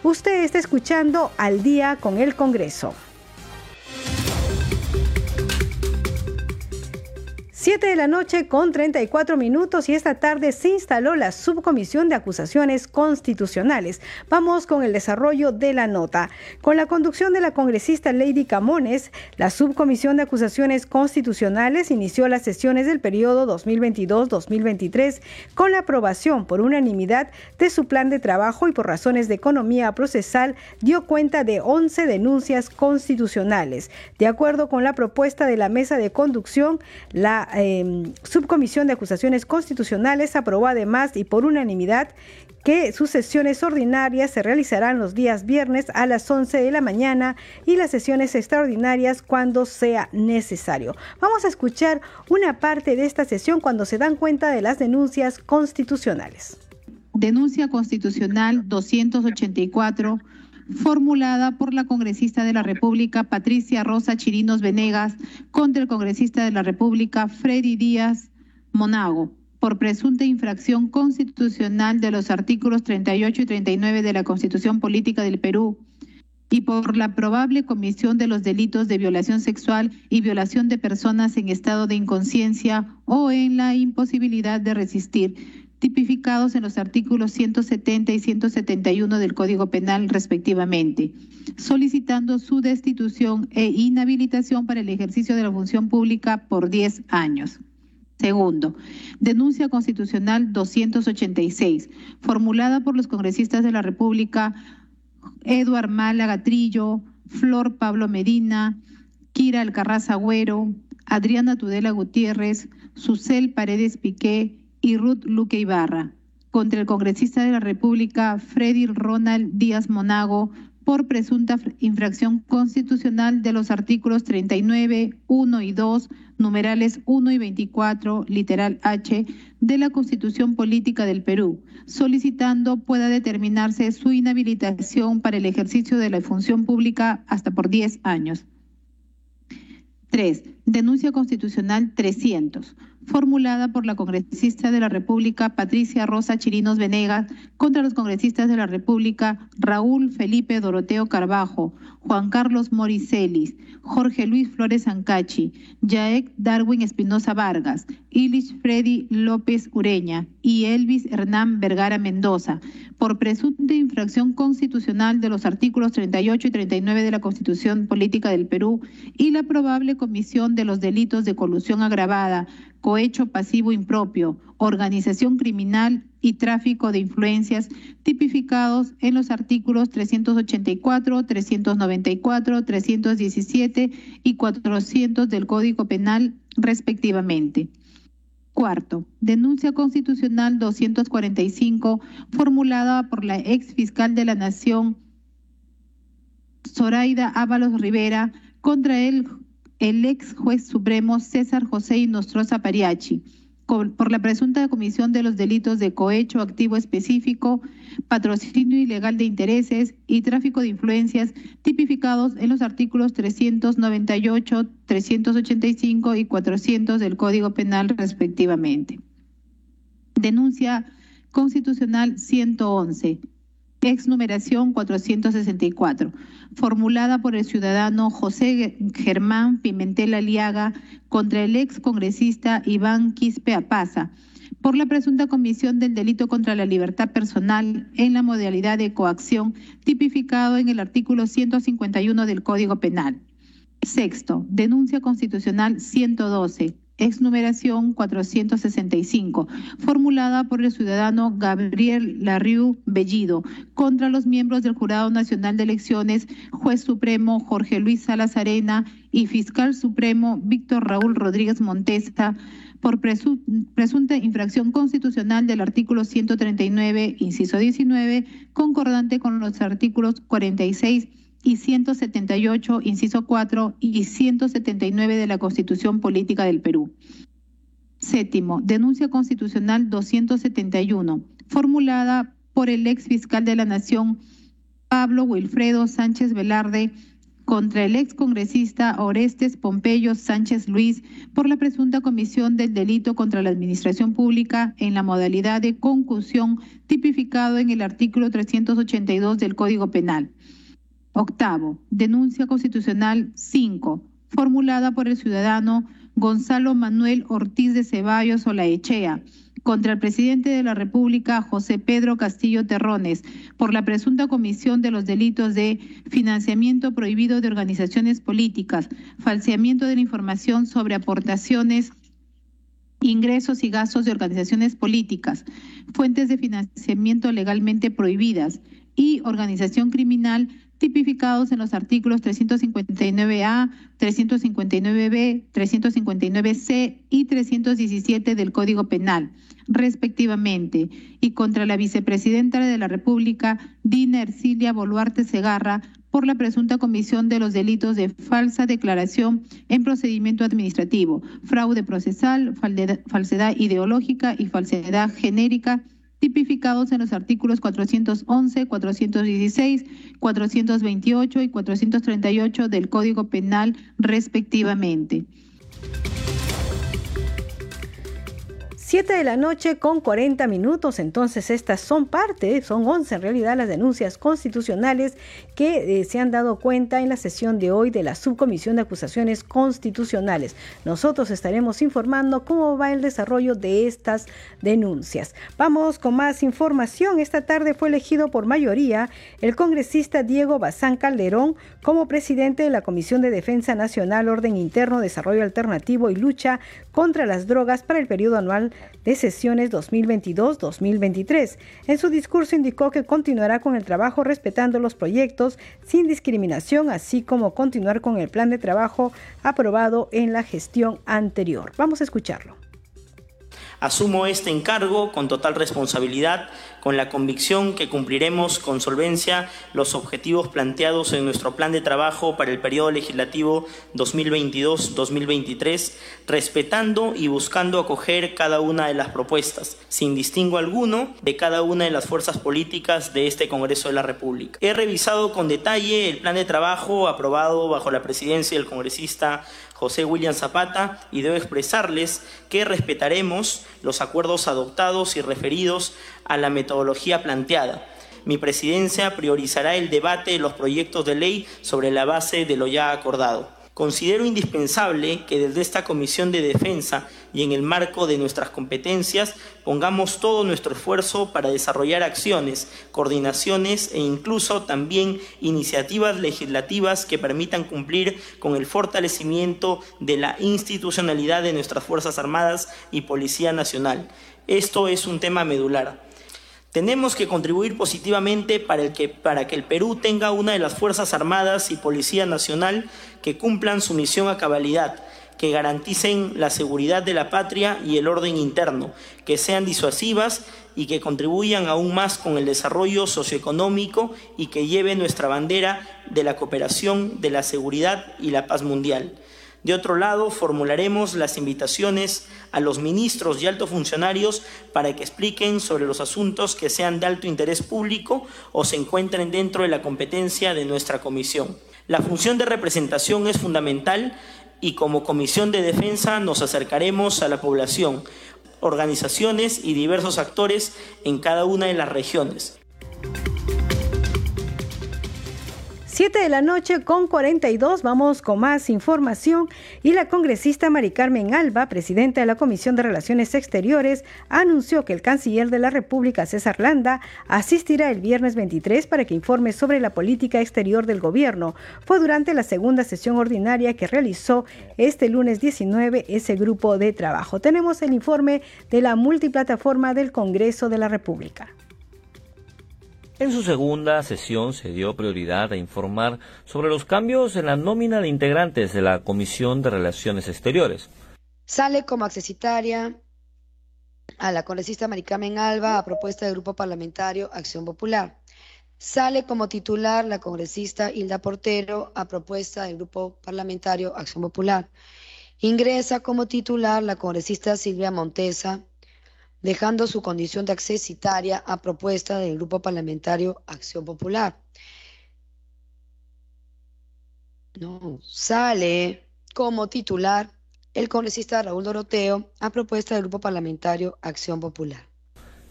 Usted está escuchando al día con el Congreso. 7 de la noche con 34 minutos y esta tarde se instaló la subcomisión de acusaciones constitucionales. Vamos con el desarrollo de la nota. Con la conducción de la congresista Lady Camones, la subcomisión de acusaciones constitucionales inició las sesiones del periodo 2022-2023 con la aprobación por unanimidad de su plan de trabajo y por razones de economía procesal dio cuenta de 11 denuncias constitucionales. De acuerdo con la propuesta de la mesa de conducción, la Em, subcomisión de acusaciones constitucionales aprobó además y por unanimidad que sus sesiones ordinarias se realizarán los días viernes a las 11 de la mañana y las sesiones extraordinarias cuando sea necesario. Vamos a escuchar una parte de esta sesión cuando se dan cuenta de las denuncias constitucionales. Denuncia constitucional 284 formulada por la congresista de la República Patricia Rosa Chirinos Venegas contra el congresista de la República Freddy Díaz Monago por presunta infracción constitucional de los artículos 38 y 39 de la Constitución Política del Perú y por la probable comisión de los delitos de violación sexual y violación de personas en estado de inconsciencia o en la imposibilidad de resistir, tipificados en los artículos 170 y 171 del Código Penal respectivamente, solicitando su destitución e inhabilitación para el ejercicio de la función pública por 10 años. Segundo, denuncia constitucional 286, formulada por los congresistas de la República Eduard Málaga Trillo, Flor Pablo Medina, Kira Alcarraz Agüero, Adriana Tudela Gutiérrez, Susel Paredes Piqué y Ruth Luque Ibarra, contra el congresista de la República Freddy Ronald Díaz Monago por presunta infracción constitucional de los artículos 39, 1 y 2, numerales 1 y 24, literal H, de la Constitución Política del Perú, solicitando pueda determinarse su inhabilitación para el ejercicio de la función pública hasta por 10 años. 3. Denuncia constitucional 300 formulada por la congresista de la República Patricia Rosa Chirinos Venegas contra los congresistas de la República Raúl Felipe Doroteo Carbajo, Juan Carlos Moricelis, Jorge Luis Flores Ancachi, Jaek Darwin Espinosa Vargas, Ilish Freddy López Ureña y Elvis Hernán Vergara Mendoza, por presunta infracción constitucional de los artículos 38 y 39 de la Constitución Política del Perú y la probable comisión de los delitos de colusión agravada, cohecho pasivo impropio, organización criminal y tráfico de influencias tipificados en los artículos 384, 394, 317 y 400 del Código Penal respectivamente. Cuarto, denuncia constitucional 245 formulada por la ex fiscal de la Nación, Zoraida Ábalos Rivera, contra el, el ex juez supremo César José Inostroza Pariachi por la presunta comisión de los delitos de cohecho activo específico, patrocinio ilegal de intereses y tráfico de influencias tipificados en los artículos 398, 385 y 400 del Código Penal respectivamente. Denuncia constitucional 111 ex numeración 464, formulada por el ciudadano José Germán Pimentel Aliaga contra el ex congresista Iván Quispe Apaza por la presunta comisión del delito contra la libertad personal en la modalidad de coacción tipificado en el artículo 151 del Código Penal. Sexto, denuncia constitucional 112 exnumeración 465, formulada por el ciudadano Gabriel Larriu Bellido contra los miembros del Jurado Nacional de Elecciones, juez supremo Jorge Luis Salas Arena y fiscal supremo Víctor Raúl Rodríguez Montesta por presunta infracción constitucional del artículo 139, inciso 19, concordante con los artículos 46 y 178, inciso 4 y 179 de la Constitución Política del Perú. Séptimo, denuncia constitucional 271, formulada por el ex fiscal de la Nación, Pablo Wilfredo Sánchez Velarde, contra el ex congresista Orestes Pompeyo Sánchez Luis por la presunta comisión del delito contra la administración pública en la modalidad de concusión tipificado en el artículo 382 del Código Penal. Octavo, denuncia constitucional 5, formulada por el ciudadano Gonzalo Manuel Ortiz de Ceballos Olaechea contra el presidente de la República, José Pedro Castillo Terrones, por la presunta comisión de los delitos de financiamiento prohibido de organizaciones políticas, falseamiento de la información sobre aportaciones ingresos y gastos de organizaciones políticas, fuentes de financiamiento legalmente prohibidas y organización criminal tipificados en los artículos 359A, 359B, 359C y 317 del Código Penal, respectivamente, y contra la vicepresidenta de la República, Dina Ercilia Boluarte Segarra, por la presunta comisión de los delitos de falsa declaración en procedimiento administrativo, fraude procesal, falsedad ideológica y falsedad genérica tipificados en los artículos 411, 416, 428 y 438 del Código Penal respectivamente. 7 de la noche con 40 minutos, entonces estas son parte, son 11 en realidad las denuncias constitucionales que eh, se han dado cuenta en la sesión de hoy de la Subcomisión de Acusaciones Constitucionales. Nosotros estaremos informando cómo va el desarrollo de estas denuncias. Vamos con más información. Esta tarde fue elegido por mayoría el congresista Diego Bazán Calderón como presidente de la Comisión de Defensa Nacional, Orden Interno, Desarrollo Alternativo y Lucha contra las Drogas para el periodo anual de sesiones 2022-2023. En su discurso indicó que continuará con el trabajo respetando los proyectos sin discriminación, así como continuar con el plan de trabajo aprobado en la gestión anterior. Vamos a escucharlo. Asumo este encargo con total responsabilidad, con la convicción que cumpliremos con solvencia los objetivos planteados en nuestro plan de trabajo para el periodo legislativo 2022-2023, respetando y buscando acoger cada una de las propuestas, sin distingo alguno, de cada una de las fuerzas políticas de este Congreso de la República. He revisado con detalle el plan de trabajo aprobado bajo la presidencia del congresista José William Zapata y debo expresarles que respetaremos los acuerdos adoptados y referidos a la metodología planteada. Mi presidencia priorizará el debate de los proyectos de ley sobre la base de lo ya acordado. Considero indispensable que desde esta Comisión de Defensa y en el marco de nuestras competencias pongamos todo nuestro esfuerzo para desarrollar acciones, coordinaciones e incluso también iniciativas legislativas que permitan cumplir con el fortalecimiento de la institucionalidad de nuestras Fuerzas Armadas y Policía Nacional. Esto es un tema medular. Tenemos que contribuir positivamente para, que, que el Perú tenga una de las Fuerzas Armadas y Policía Nacional que cumplan su misión a cabalidad, que garanticen la seguridad de la patria y el orden interno, que sean disuasivas y que contribuyan aún más con el desarrollo socioeconómico y que lleven nuestra bandera de la cooperación, de la seguridad y la paz mundial. De otro lado, formularemos las invitaciones a los ministros y altos funcionarios para que expliquen sobre los asuntos que sean de alto interés público o se encuentren dentro de la competencia de nuestra comisión. La función de representación es fundamental y como Comisión de Defensa nos acercaremos a la población, organizaciones y diversos actores en cada una de las regiones. 7 de la noche con 42 vamos con más información y la congresista Mari Carmen Alba, presidenta de la Comisión de Relaciones Exteriores, anunció que el canciller de la República, César Landa, asistirá el viernes 23 para que informe sobre la política exterior del gobierno. Fue durante la segunda sesión ordinaria que realizó este lunes 19 ese grupo de trabajo. Tenemos el informe de la multiplataforma del Congreso de la República. En su segunda sesión se dio prioridad a informar sobre los cambios en la nómina de integrantes de la Comisión de Relaciones Exteriores. Sale como accesitaria a la congresista Maricamen Alba a propuesta del Grupo Parlamentario Acción Popular. Sale como titular la congresista Hilda Portero a propuesta del Grupo Parlamentario Acción Popular. Ingresa como titular la congresista Silvia Montesa dejando su condición de accesitaria a propuesta del Grupo Parlamentario Acción Popular. No, sale como titular el congresista Raúl Doroteo a propuesta del Grupo Parlamentario Acción Popular.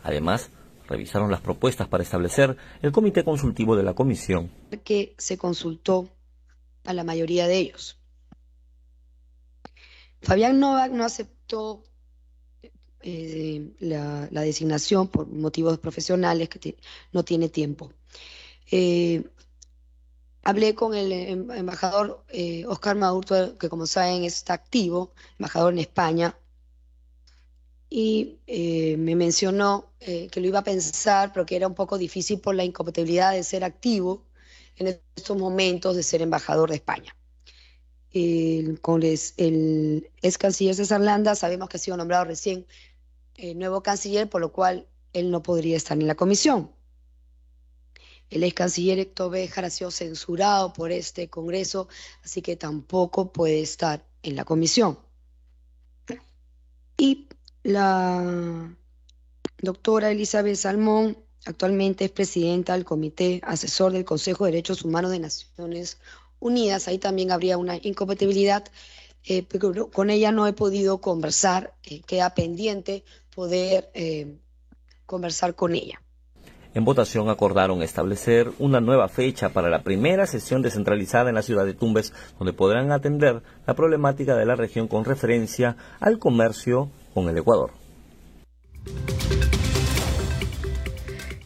Además, revisaron las propuestas para establecer el comité consultivo de la comisión. Que se consultó a la mayoría de ellos. Fabián Novak no aceptó eh, la, designación por motivos profesionales que no tiene tiempo. Eh, hablé con el em, embajador eh, Oscar Maurto, que como saben está activo, embajador en España, y me mencionó que lo iba a pensar, pero que era un poco difícil por la incompatibilidad de ser activo en estos momentos de ser embajador de España. El, con el ex canciller César Landa, sabemos que ha sido nombrado recién el nuevo canciller, por lo cual él no podría estar en la comisión. El ex canciller Héctor Béjar ha sido censurado por este Congreso, así que tampoco puede estar en la comisión. Y la doctora Elizabeth Salmón actualmente es presidenta del Comité Asesor del Consejo de Derechos Humanos de Naciones Unidas. Ahí también habría una incompatibilidad, eh, pero con ella no he podido conversar, eh, queda pendiente poder eh, conversar con ella. En votación acordaron establecer una nueva fecha para la primera sesión descentralizada en la ciudad de Tumbes, donde podrán atender la problemática de la región con referencia al comercio con el Ecuador.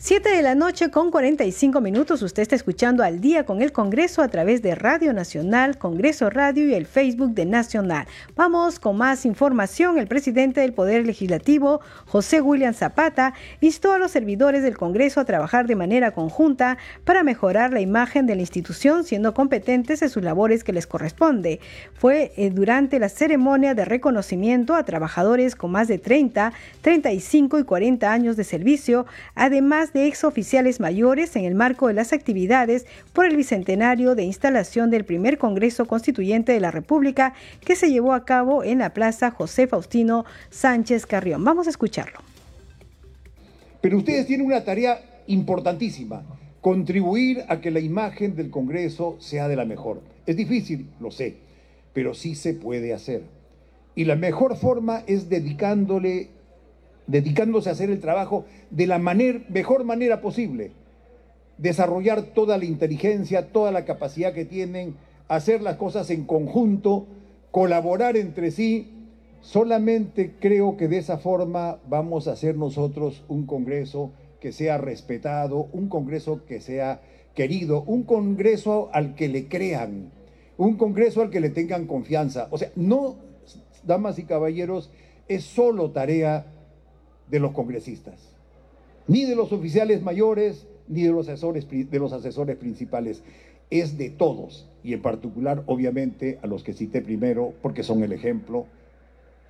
7 de la noche con 45 minutos. Usted está escuchando al día con el Congreso a través de Radio Nacional, Congreso Radio y el Facebook de Nacional. Vamos con más información. El presidente del Poder Legislativo, José William Zapata, instó a los servidores del Congreso a trabajar de manera conjunta para mejorar la imagen de la institución, siendo competentes en sus labores que les corresponde. Fue eh, durante la ceremonia de reconocimiento a trabajadores con más de 30, 35 y 40 años de servicio, además de exoficiales mayores en el marco de las actividades por el bicentenario de instalación del primer Congreso Constituyente de la República que se llevó a cabo en la Plaza José Faustino Sánchez Carrión. Vamos a escucharlo. Pero ustedes tienen una tarea importantísima, contribuir a que la imagen del Congreso sea de la mejor. Es difícil, lo sé, pero sí se puede hacer. Y la mejor forma es dedicándole dedicándose a hacer el trabajo de la mejor manera posible, desarrollar toda la inteligencia, toda la capacidad que tienen, hacer las cosas en conjunto, colaborar entre sí. Solamente creo que de esa forma vamos a hacer nosotros un Congreso que sea respetado, un Congreso que sea querido, un Congreso al que le crean, un Congreso al que le tengan confianza. O sea, no, damas y caballeros, es solo tarea de los congresistas, ni de los oficiales mayores, ni de los asesores, de los asesores principales. Es de todos, y en particular, obviamente, a los que cité primero, porque son el ejemplo,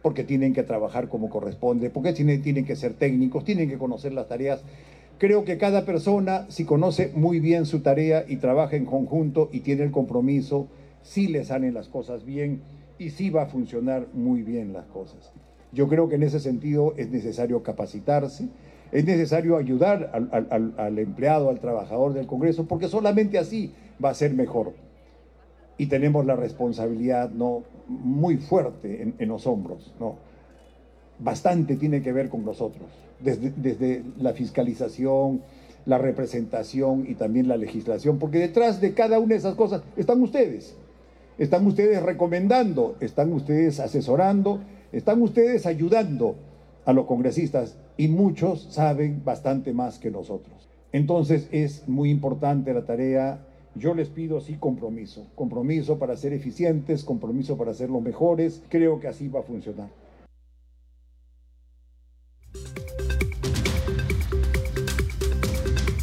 porque tienen que trabajar como corresponde, porque tienen, tienen que ser técnicos, tienen que conocer las tareas. Creo que cada persona, si conoce muy bien su tarea y trabaja en conjunto y tiene el compromiso, sí le salen las cosas bien y sí va a funcionar muy bien las cosas. Yo creo que en ese sentido es necesario capacitarse, es necesario ayudar al, empleado, al trabajador del Congreso, porque solamente así va a ser mejor. Y tenemos la responsabilidad ¿no? muy fuerte en, los hombros. ¿no? Bastante tiene que ver con nosotros, desde, desde la fiscalización, la representación y también la legislación, porque detrás de cada una de esas cosas están ustedes. Están ustedes recomendando, están ustedes asesorando, están ustedes ayudando a los congresistas y muchos saben bastante más que nosotros. Entonces es muy importante la tarea. Yo les pido sí compromiso, compromiso para ser eficientes, compromiso para ser los mejores. Creo que así va a funcionar.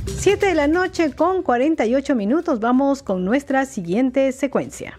Siete de la noche con 48 minutos. Vamos con nuestra siguiente secuencia.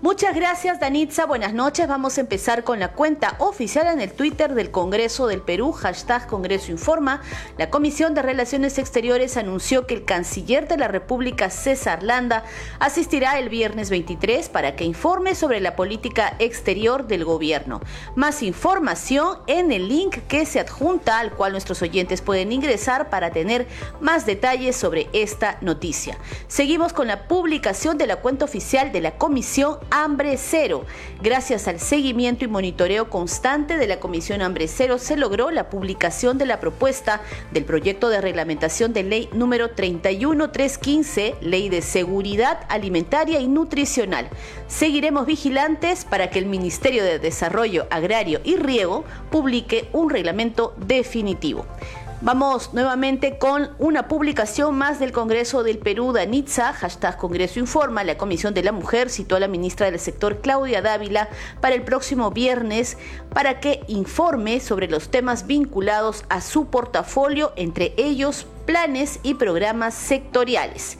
Muchas gracias Danitza, buenas noches. Vamos a empezar con la cuenta oficial en el Twitter del Congreso del Perú, hashtag Congreso Informa. La Comisión de Relaciones Exteriores anunció que el canciller de la República, César Landa, asistirá el viernes 23 para que informe sobre la política exterior del gobierno. Más información en el link que se adjunta al cual nuestros oyentes pueden ingresar para tener más detalles sobre esta noticia. Seguimos con la publicación de la cuenta oficial de la Comisión Hambre Cero. Gracias al seguimiento y monitoreo constante de la Comisión Hambre Cero se logró la publicación de la propuesta del proyecto de reglamentación de ley número 31315, Ley de Seguridad Alimentaria y Nutricional. Seguiremos vigilantes para que el Ministerio de Desarrollo Agrario y Riego publique un reglamento definitivo. Vamos nuevamente con una publicación más del Congreso del Perú, Danitza, hashtag Congreso Informa. La Comisión de la Mujer citó a la ministra del sector, Claudia Dávila, para el próximo viernes para que informe sobre los temas vinculados a su portafolio, entre ellos planes y programas sectoriales.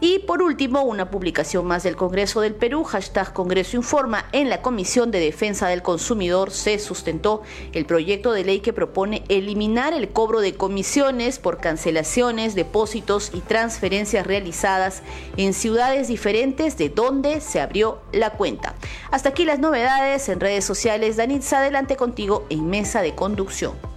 Y por último, una publicación más del Congreso del Perú, hashtag Congreso Informa, en la Comisión de Defensa del Consumidor se sustentó el proyecto de ley que propone eliminar el cobro de comisiones por cancelaciones, depósitos y transferencias realizadas en ciudades diferentes de donde se abrió la cuenta. Hasta aquí las novedades en redes sociales. Danitza, adelante contigo en Mesa de Conducción.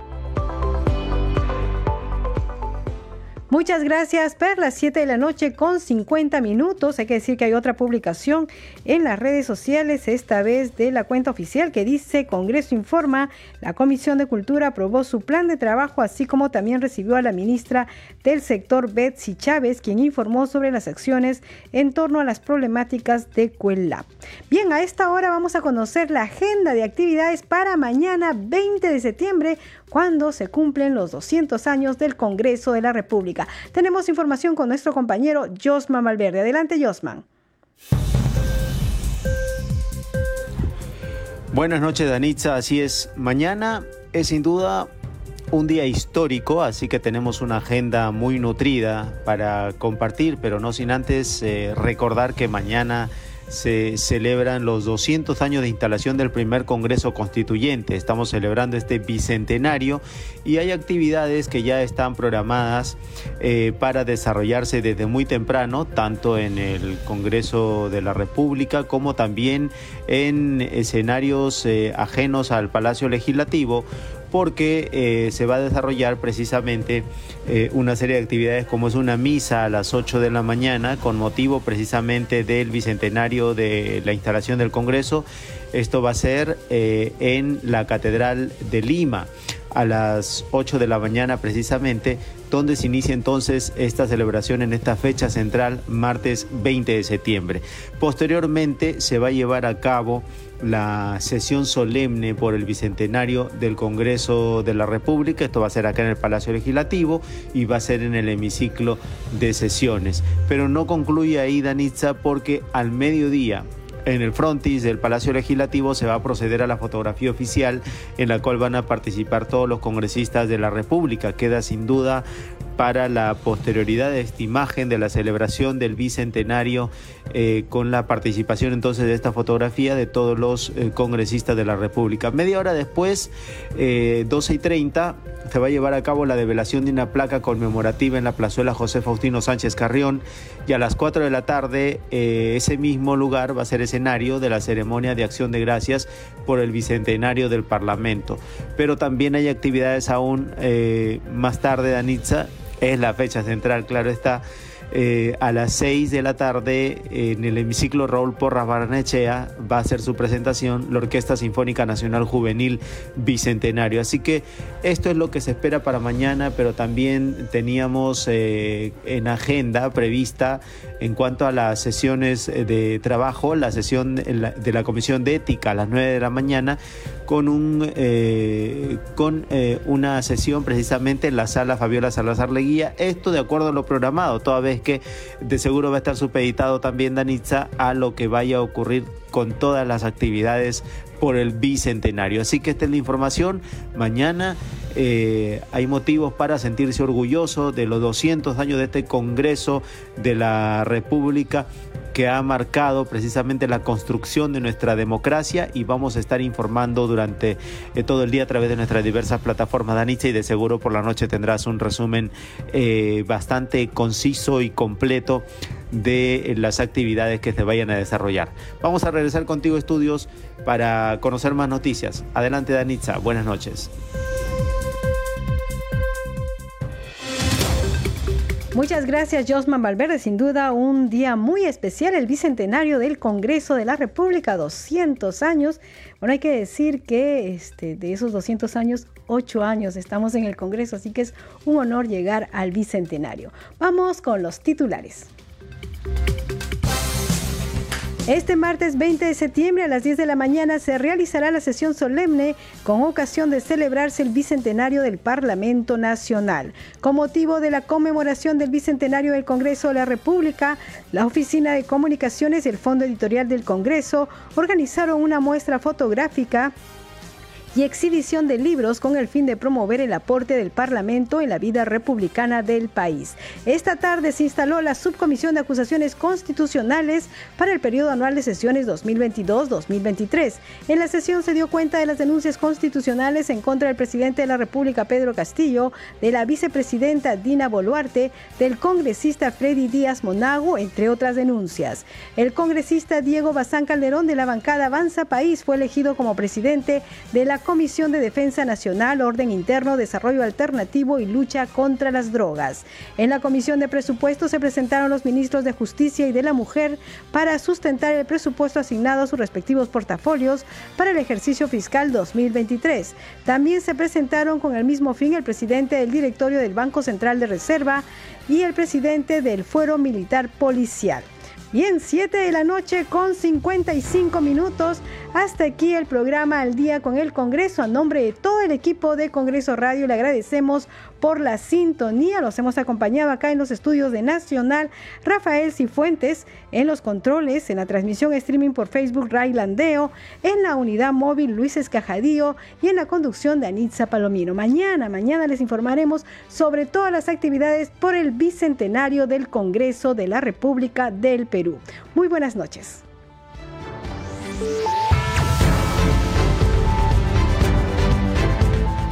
Muchas gracias, Per. Las 7 de la noche con 50 minutos. Hay que decir que hay otra publicación en las redes sociales, esta vez de la cuenta oficial que dice Congreso informa, la Comisión de Cultura aprobó su plan de trabajo, así como también recibió a la ministra del sector Betsy Chávez, quien informó sobre las acciones en torno a las problemáticas de Cuelap. Bien, a esta hora vamos a conocer la agenda de actividades para mañana 20 de septiembre, cuando se cumplen los 200 años del Congreso de la República. Tenemos información con nuestro compañero Josman Malverde. Adelante, Josman. Buenas noches, Danitza. Así es, mañana es sin duda un día histórico, así que tenemos una agenda muy nutrida para compartir, pero no sin antes eh, recordar que mañana se celebran los 200 años de instalación del primer Congreso Constituyente. Estamos celebrando este bicentenario y hay actividades que ya están programadas eh, para desarrollarse desde muy temprano, tanto en el Congreso de la República como también en escenarios eh, ajenos al Palacio Legislativo porque eh, se va a desarrollar precisamente eh, una serie de actividades como es una misa a las 8 de la mañana con motivo precisamente del bicentenario de la instalación del Congreso. Esto va a ser eh, en la Catedral de Lima a las 8 de la mañana precisamente, donde se inicia entonces esta celebración en esta fecha central, martes 20 de septiembre. Posteriormente se va a llevar a cabo la sesión solemne por el bicentenario del Congreso de la República. Esto va a ser acá en el Palacio Legislativo y va a ser en el hemiciclo de sesiones. Pero no concluye ahí, Danitza, porque al mediodía en el frontis del Palacio Legislativo se va a proceder a la fotografía oficial en la cual van a participar todos los congresistas de la República. Queda sin duda para la posterioridad de esta imagen de la celebración del bicentenario eh, con la participación entonces de esta fotografía de todos los eh, congresistas de la República. Media hora después, 12 eh, y 30, se va a llevar a cabo la develación de una placa conmemorativa en la plazuela José Faustino Sánchez Carrión y a las 4 de la tarde ese mismo lugar va a ser escenario de la ceremonia de acción de gracias por el bicentenario del Parlamento. Pero también hay actividades aún más tarde, Danitza, es la fecha central, claro está. Eh, a las 6 de la tarde en el hemiciclo Raúl Porras Barnechea va a ser su presentación la Orquesta Sinfónica Nacional Juvenil Bicentenario. Así que esto es lo que se espera para mañana, pero también teníamos eh, en agenda prevista en cuanto a las sesiones de trabajo, la sesión de la Comisión de Ética a las 9 de la mañana con, un, eh, con eh, una sesión precisamente en la sala Fabiola Salazar Leguía. Esto de acuerdo a lo programado, toda vez que de seguro va a estar supeditado también Danitza a lo que vaya a ocurrir con todas las actividades por el bicentenario. Así que esta es la información. Mañana eh, hay motivos para sentirse orgulloso de los 200 años de este Congreso de la República que ha marcado precisamente la construcción de nuestra democracia y vamos a estar informando durante eh, todo el día a través de nuestras diversas plataformas, Danitza, y de seguro por la noche tendrás un resumen eh, bastante conciso y completo de las actividades que se vayan a desarrollar. Vamos a regresar contigo, estudios, para conocer más noticias. Adelante, Danitza. Buenas noches. Muchas gracias, Josman Valverde. Sin duda, un día muy especial, el bicentenario del Congreso de la República, 200 años. Bueno, hay que decir que este, de esos 200 años, 8 años estamos en el Congreso, así que es un honor llegar al bicentenario. Vamos con los titulares. Este martes 20 de septiembre a las 10 de la mañana se realizará la sesión solemne con ocasión de celebrarse el bicentenario del Parlamento Nacional. Con motivo de la conmemoración del bicentenario del Congreso de la República, la Oficina de Comunicaciones y el Fondo Editorial del Congreso organizaron una muestra fotográfica y exhibición de libros con el fin de promover el aporte del Parlamento en la vida republicana del país. Esta tarde se instaló la Subcomisión de Acusaciones Constitucionales para el periodo anual de sesiones 2022-2023. En la sesión se dio cuenta de las denuncias constitucionales en contra del presidente de la República, Pedro Castillo, de la vicepresidenta Dina Boluarte, del congresista Freddy Díaz Monago, entre otras denuncias. El congresista Diego Bazán Calderón de la bancada Avanza País fue elegido como presidente de la Comisión de Defensa Nacional, Orden Interno, Desarrollo Alternativo y Lucha contra las Drogas. En la Comisión de Presupuestos se presentaron los ministros de Justicia y de la Mujer para sustentar el presupuesto asignado a sus respectivos portafolios para el ejercicio fiscal 2023. También se presentaron con el mismo fin el presidente del directorio del Banco Central de Reserva y el presidente del Fuero Militar Policial. Bien, 7 de la noche con 55 minutos. Hasta aquí el programa Al Día con el Congreso. A nombre de todo el equipo de Congreso Radio le agradecemos por la sintonía. Los hemos acompañado acá en los estudios de Nacional Rafael Cifuentes, en los controles, en la transmisión streaming por Facebook Railandeo, en la unidad móvil Luis Escajadío y en la conducción de Anitza Palomino. Mañana, mañana les informaremos sobre todas las actividades por el bicentenario del Congreso de la República del Perú. Muy buenas noches.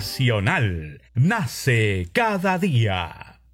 Nacional nace cada día.